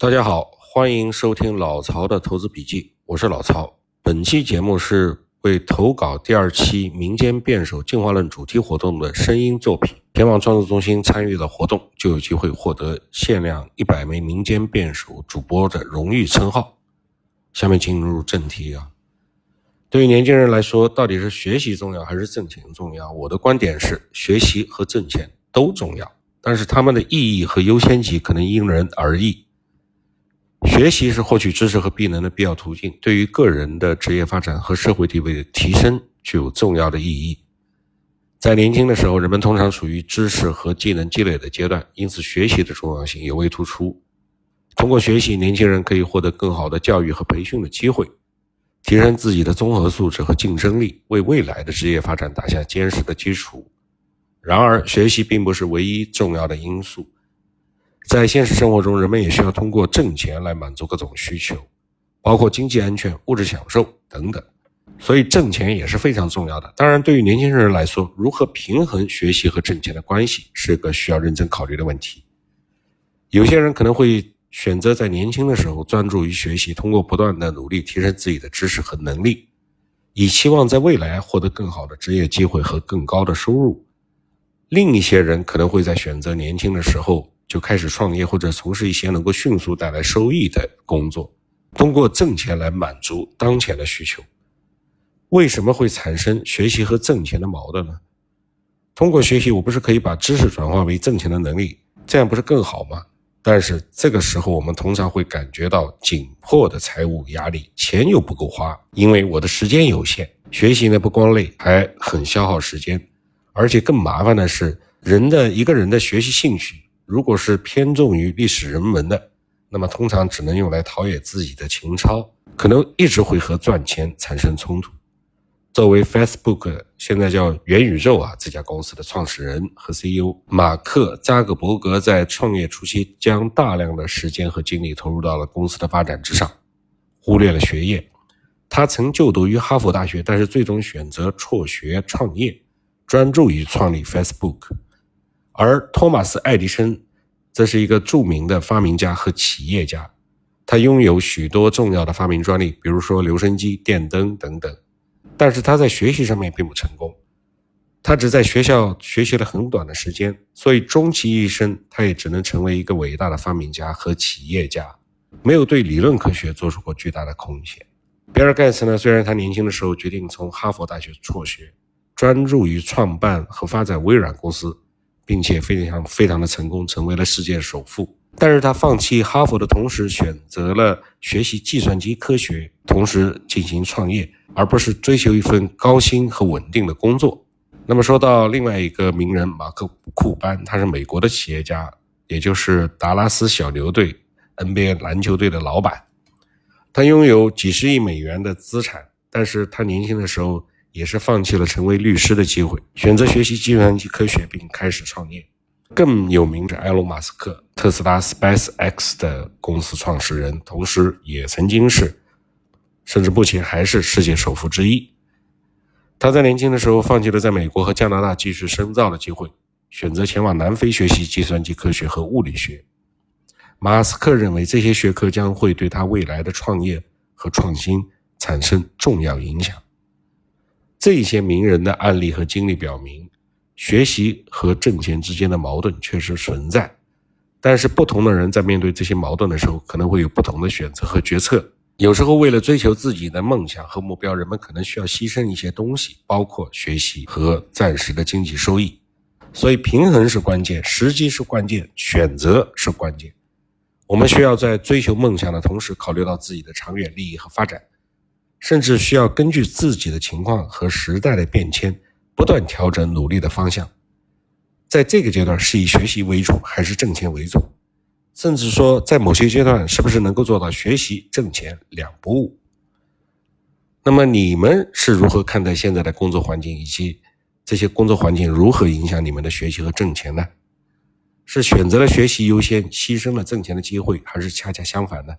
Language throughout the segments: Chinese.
大家好，欢迎收听老曹的投资笔记，我是老曹。本期节目是为投稿第二期民间辩手进化论主题活动的声音作品。前往创作中心参与的活动，就有机会获得限量一百枚民间辩手主播的荣誉称号。下面进入正题啊。对于年轻人来说，到底是学习重要还是挣钱重要？我的观点是，学习和挣钱都重要。但是他们的意义和优先级可能因人而异。学习是获取知识和技能的必要途径，对于个人的职业发展和社会地位的提升具有重要的意义。在年轻的时候，人们通常处于知识和技能积累的阶段，因此学习的重要性尤为突出。通过学习，年轻人可以获得更好的教育和培训的机会，提升自己的综合素质和竞争力，为未来的职业发展打下坚实的基础。然而，学习并不是唯一重要的因素。在现实生活中，人们也需要通过挣钱来满足各种需求，包括经济安全、物质享受等等。所以，挣钱也是非常重要的。当然，对于年轻人来说，如何平衡学习和挣钱的关系，是个需要认真考虑的问题。有些人可能会选择在年轻的时候专注于学习，通过不断的努力提升自己的知识和能力，以期望在未来获得更好的职业机会和更高的收入。另一些人可能会在选择年轻的时候就开始创业，或者从事一些能够迅速带来收益的工作，通过挣钱来满足当前的需求。为什么会产生学习和挣钱的矛盾呢？通过学习，我不是可以把知识转化为挣钱的能力，这样不是更好吗？但是这个时候，我们通常会感觉到紧迫的财务压力，钱又不够花，因为我的时间有限。学习呢，不光累，还很消耗时间。而且更麻烦的是，人的一个人的学习兴趣，如果是偏重于历史人文的，那么通常只能用来陶冶自己的情操，可能一直会和赚钱产生冲突。作为 Facebook 现在叫元宇宙啊这家公司的创始人和 CEO 马克扎克伯格，在创业初期将大量的时间和精力投入到了公司的发展之上，忽略了学业。他曾就读于哈佛大学，但是最终选择辍学创业。专注于创立 Facebook，而托马斯·爱迪生则是一个著名的发明家和企业家，他拥有许多重要的发明专利，比如说留声机、电灯等等。但是他在学习上面并不成功，他只在学校学习了很短的时间，所以终其一生，他也只能成为一个伟大的发明家和企业家，没有对理论科学做出过巨大的贡献。比尔·盖茨呢？虽然他年轻的时候决定从哈佛大学辍学。专注于创办和发展微软公司，并且非常非常的成功，成为了世界首富。但是他放弃哈佛的同时，选择了学习计算机科学，同时进行创业，而不是追求一份高薪和稳定的工作。那么说到另外一个名人马克库班，他是美国的企业家，也就是达拉斯小牛队 NBA 篮球队的老板。他拥有几十亿美元的资产，但是他年轻的时候。也是放弃了成为律师的机会，选择学习计算机科学，并开始创业。更有名的埃隆·马斯克，特斯拉 Space X 的公司创始人，同时也曾经是，甚至目前还是世界首富之一。他在年轻的时候放弃了在美国和加拿大继续深造的机会，选择前往南非学习计算机科学和物理学。马斯克认为这些学科将会对他未来的创业和创新产生重要影响。这些名人的案例和经历表明，学习和挣钱之间的矛盾确实存在。但是，不同的人在面对这些矛盾的时候，可能会有不同的选择和决策。有时候，为了追求自己的梦想和目标，人们可能需要牺牲一些东西，包括学习和暂时的经济收益。所以，平衡是关键，时机是关键，选择是关键。我们需要在追求梦想的同时，考虑到自己的长远利益和发展。甚至需要根据自己的情况和时代的变迁，不断调整努力的方向。在这个阶段，是以学习为主还是挣钱为主？甚至说，在某些阶段，是不是能够做到学习挣钱两不误？那么，你们是如何看待现在的工作环境，以及这些工作环境如何影响你们的学习和挣钱呢？是选择了学习优先，牺牲了挣钱的机会，还是恰恰相反呢？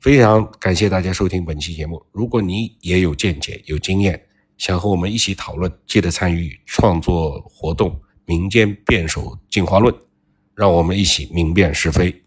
非常感谢大家收听本期节目。如果你也有见解、有经验，想和我们一起讨论，记得参与创作活动“民间辩手进化论”，让我们一起明辨是非。